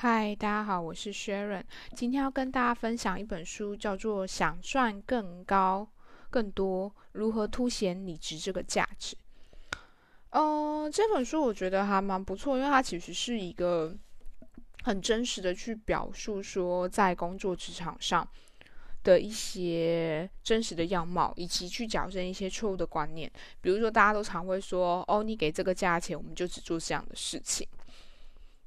嗨，大家好，我是 Sharon。今天要跟大家分享一本书，叫做《想赚更高、更多：如何凸显你值这个价值》。嗯，这本书我觉得还蛮不错，因为它其实是一个很真实的去表述说，在工作职场上的一些真实的样貌，以及去矫正一些错误的观念。比如说，大家都常会说：“哦，你给这个价钱，我们就只做这样的事情。”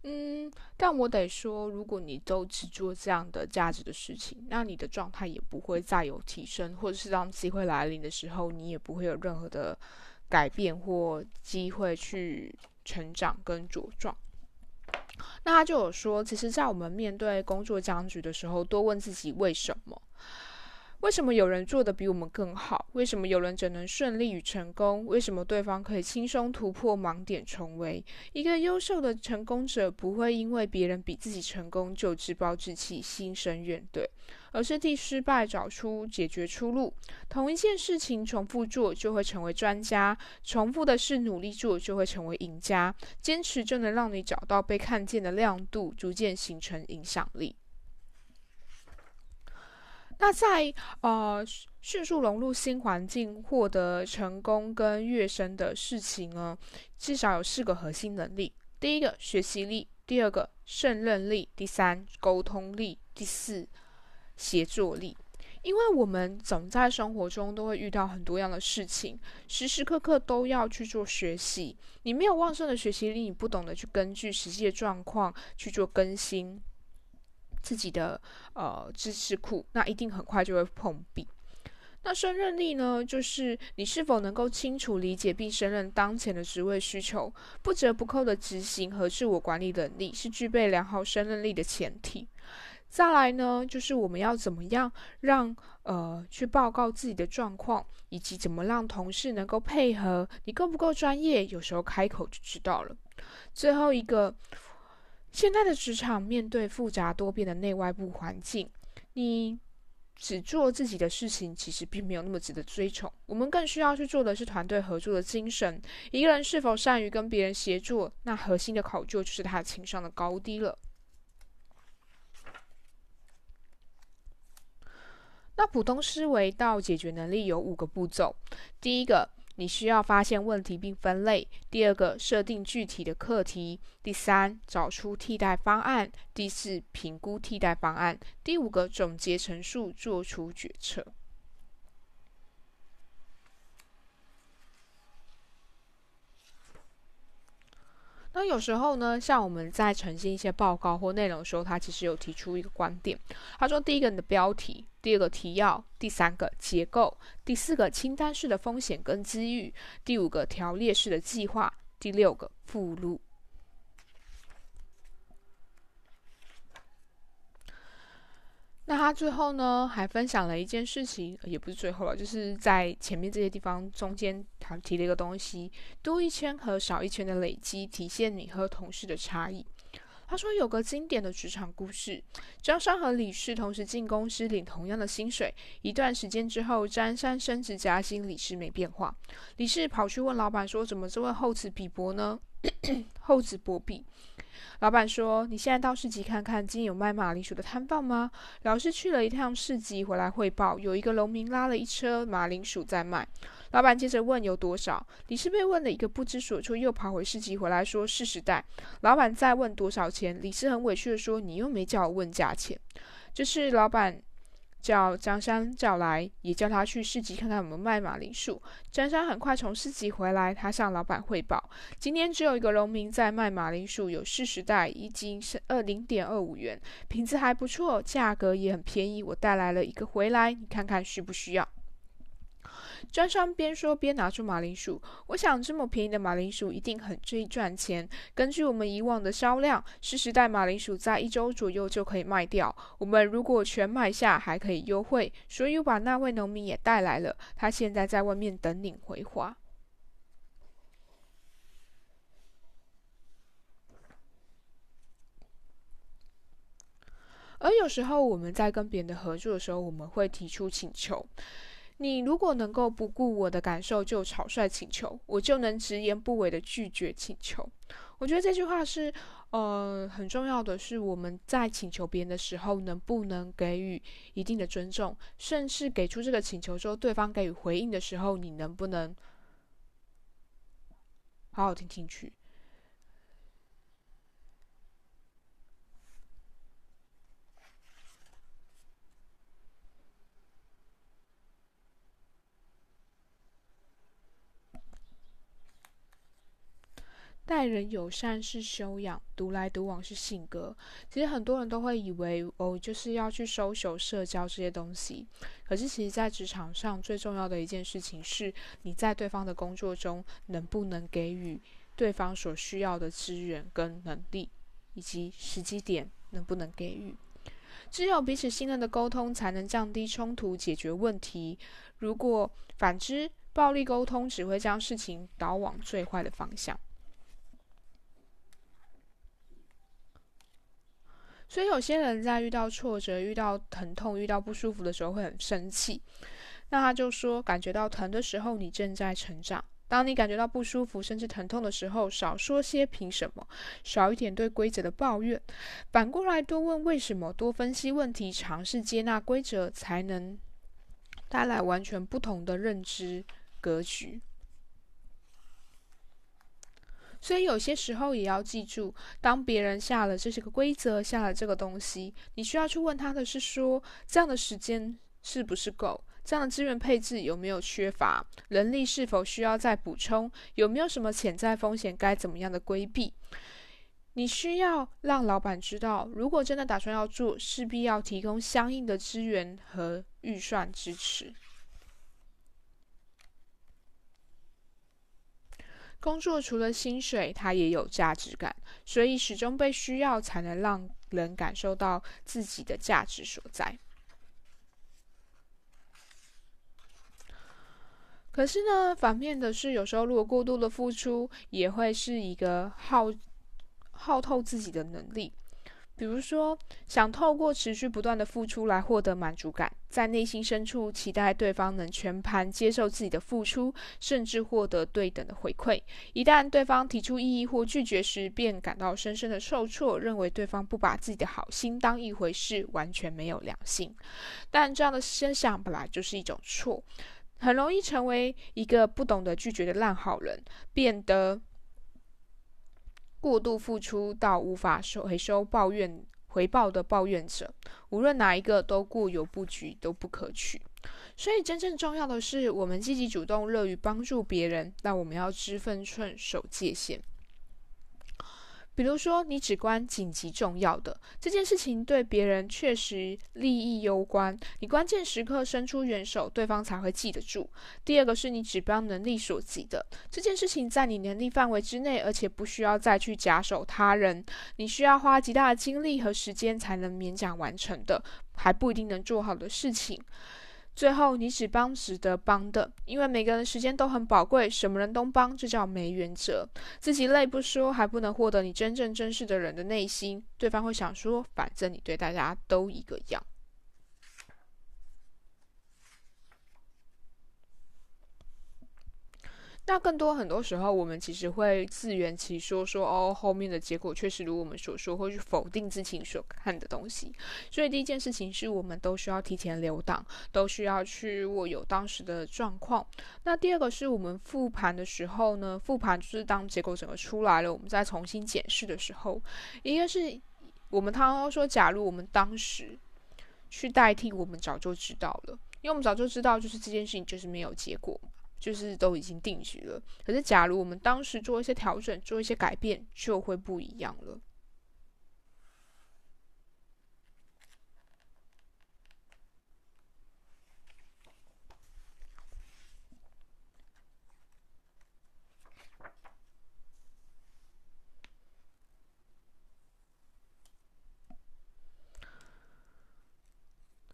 嗯，但我得说，如果你都只做这样的价值的事情，那你的状态也不会再有提升，或者是当机会来临的时候，你也不会有任何的改变或机会去成长跟茁壮。那他就有说，其实，在我们面对工作僵局的时候，多问自己为什么。为什么有人做的比我们更好？为什么有人只能顺利与成功？为什么对方可以轻松突破盲点重围？一个优秀的成功者不会因为别人比自己成功就自暴自弃、心生怨怼，而是替失败找出解决出路。同一件事情重复做就会成为专家，重复的事努力做就会成为赢家。坚持就能让你找到被看见的亮度，逐渐形成影响力。那在呃迅速融入新环境、获得成功跟跃升的事情呢，至少有四个核心能力：第一个学习力，第二个胜任力，第三沟通力，第四协作力。因为我们总在生活中都会遇到很多样的事情，时时刻刻都要去做学习。你没有旺盛的学习力，你不懂得去根据实际的状况去做更新。自己的呃知识库，那一定很快就会碰壁。那胜任力呢，就是你是否能够清楚理解并胜任当前的职位需求，不折不扣的执行和自我管理能力，是具备良好胜任力的前提。再来呢，就是我们要怎么样让呃去报告自己的状况，以及怎么让同事能够配合，你够不够专业，有时候开口就知道了。最后一个。现在的职场面对复杂多变的内外部环境，你只做自己的事情，其实并没有那么值得追崇。我们更需要去做的是团队合作的精神。一个人是否善于跟别人协作，那核心的考究就是他情商的高低了。那普通思维到解决能力有五个步骤，第一个。你需要发现问题并分类。第二个，设定具体的课题。第三，找出替代方案。第四，评估替代方案。第五个，总结陈述，做出决策。那有时候呢，像我们在呈现一些报告或内容的时候，他其实有提出一个观点。他说：第一个，你的标题；第二个，提要；第三个，结构；第四个，清单式的风险跟机遇；第五个，条列式的计划；第六个，附录。那他最后呢，还分享了一件事情，也不是最后了，就是在前面这些地方中间，他提了一个东西：多一圈和少一圈的累积，体现你和同事的差异。他说有个经典的职场故事：张三和李四同时进公司，领同样的薪水。一段时间之后，张三升职加薪，李四没变化。李四跑去问老板说：“怎么这位厚此比薄呢？”厚此薄彼。老板说：“你现在到市集看看，今天有卖马铃薯的摊贩吗？”老师去了一趟市集，回来汇报，有一个农民拉了一车马铃薯在卖。老板接着问有多少，李氏被问了一个不知所措，又跑回市集回来说四十袋。老板再问多少钱，李氏很委屈的说：“你又没叫我问价钱。”就是老板。叫张三叫来，也叫他去市集看看我们卖马铃薯。张三很快从市集回来，他向老板汇报：今天只有一个农民在卖马铃薯，有四十袋，一斤是二零点二五元，品质还不错，价格也很便宜。我带来了一个回来，你看看需不需要？张三边说边拿出马铃薯，我想这么便宜的马铃薯一定很最赚钱。根据我们以往的销量，四十袋马铃薯在一周左右就可以卖掉。我们如果全买下还可以优惠，所以把那位农民也带来了。他现在在外面等领回话。而有时候我们在跟别人的合作的时候，我们会提出请求。你如果能够不顾我的感受就草率请求，我就能直言不讳的拒绝请求。我觉得这句话是，呃，很重要的是我们在请求别人的时候，能不能给予一定的尊重，甚至给出这个请求之后，对方给予回应的时候，你能不能好好听进去？待人友善是修养，独来独往是性格。其实很多人都会以为哦，就是要去收手社交这些东西。可是其实，在职场上最重要的一件事情是，你在对方的工作中能不能给予对方所需要的资源跟能力，以及时机点能不能给予。只有彼此信任的沟通，才能降低冲突，解决问题。如果反之，暴力沟通只会将事情导往最坏的方向。所以有些人在遇到挫折、遇到疼痛、遇到不舒服的时候会很生气。那他就说，感觉到疼的时候，你正在成长；当你感觉到不舒服甚至疼痛的时候，少说些凭什么，少一点对规则的抱怨，反过来多问为什么，多分析问题，尝试接纳规则，才能带来完全不同的认知格局。所以有些时候也要记住，当别人下了这些个规则，下了这个东西，你需要去问他的是说，这样的时间是不是够？这样的资源配置有没有缺乏？人力是否需要再补充？有没有什么潜在风险该怎么样的规避？你需要让老板知道，如果真的打算要做，势必要提供相应的资源和预算支持。工作除了薪水，它也有价值感，所以始终被需要，才能让人感受到自己的价值所在。可是呢，反面的是，有时候如果过度的付出，也会是一个耗耗透自己的能力。比如说，想透过持续不断的付出来获得满足感，在内心深处期待对方能全盘接受自己的付出，甚至获得对等的回馈。一旦对方提出异议或拒绝时，便感到深深的受挫，认为对方不把自己的好心当一回事，完全没有良心。但这样的思想本来就是一种错，很容易成为一个不懂得拒绝的烂好人，变得。过度付出到无法收回收抱怨回报的抱怨者，无论哪一个都固有布局，都不可取。所以，真正重要的是，我们积极主动，乐于帮助别人。但我们要知分寸，守界限。比如说，你只关紧急重要的这件事情，对别人确实利益攸关，你关键时刻伸出援手，对方才会记得住。第二个是你指标能力所及的这件事情，在你能力范围之内，而且不需要再去假手他人，你需要花极大的精力和时间才能勉强完成的，还不一定能做好的事情。最后，你只帮值得帮的，因为每个人时间都很宝贵，什么人都帮，这叫没原则。自己累不说，还不能获得你真正珍视的人的内心，对方会想说，反正你对大家都一个样。那更多很多时候，我们其实会自圆其说，说哦，后面的结果确实如我们所说，会去否定之前所看的东西。所以第一件事情是我们都需要提前留档，都需要去握有当时的状况。那第二个是我们复盘的时候呢，复盘就是当结果整个出来了，我们再重新检视的时候，一个是我们常常说，假如我们当时去代替，我们早就知道了，因为我们早就知道，就是这件事情就是没有结果。就是都已经定局了，可是假如我们当时做一些调整，做一些改变，就会不一样了。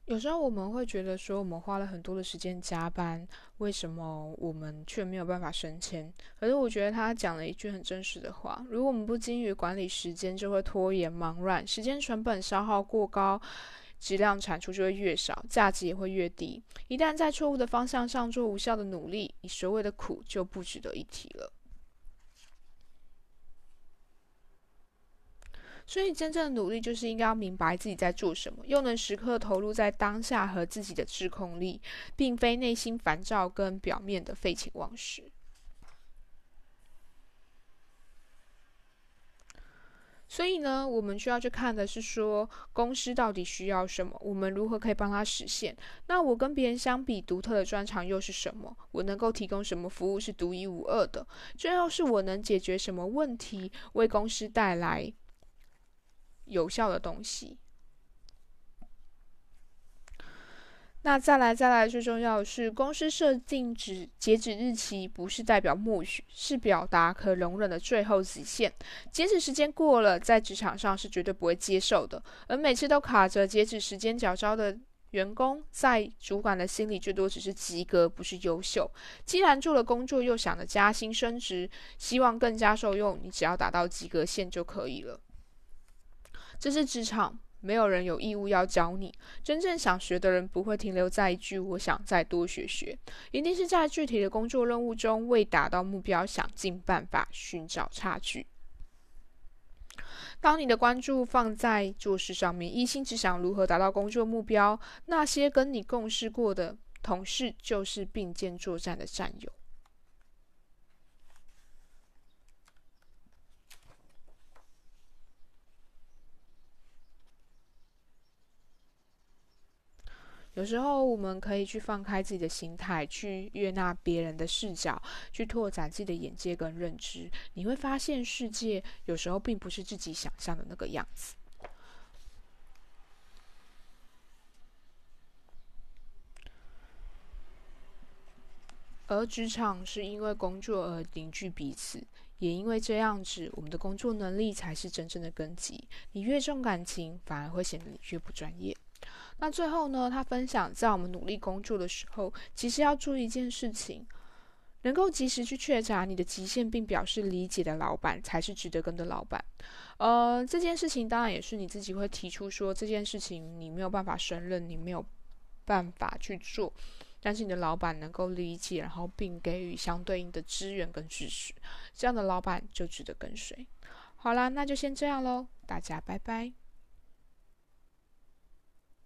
有时候我们会觉得说，我们花了很多的时间加班，为什么我们却没有办法升迁？可是我觉得他讲了一句很真实的话：如果我们不精于管理时间，就会拖延忙乱，时间成本消耗过高，质量产出就会越少，价值也会越低。一旦在错误的方向上做无效的努力，你所谓的苦就不值得一提了。所以，真正的努力就是应该要明白自己在做什么，又能时刻投入在当下和自己的自控力，并非内心烦躁跟表面的废寝忘食。所以呢，我们需要去看的是说，公司到底需要什么，我们如何可以帮他实现？那我跟别人相比，独特的专长又是什么？我能够提供什么服务是独一无二的？最后是我能解决什么问题，为公司带来？有效的东西。那再来，再来，最重要的是，公司设定止截止日期，不是代表默许，是表达可容忍的最后极限。截止时间过了，在职场上是绝对不会接受的。而每次都卡着截止时间缴招的员工，在主管的心里，最多只是及格，不是优秀。既然做了工作，又想着加薪升职，希望更加受用，你只要达到及格线就可以了。这是职场，没有人有义务要教你。真正想学的人不会停留在一句“我想再多学学”，一定是在具体的工作任务中，为达到目标，想尽办法寻找差距。当你的关注放在做事上面，一心只想如何达到工作目标，那些跟你共事过的同事，就是并肩作战的战友。有时候我们可以去放开自己的心态，去悦纳别人的视角，去拓展自己的眼界跟认知。你会发现，世界有时候并不是自己想象的那个样子。而职场是因为工作而凝聚彼此，也因为这样子，我们的工作能力才是真正的根基。你越重感情，反而会显得你越不专业。那最后呢？他分享，在我们努力工作的时候，其实要注意一件事情：能够及时去确查你的极限，并表示理解的老板，才是值得跟的老板。呃，这件事情当然也是你自己会提出说，这件事情你没有办法胜任，你没有办法去做，但是你的老板能够理解，然后并给予相对应的资源跟支持，这样的老板就值得跟随。好啦，那就先这样喽，大家拜拜。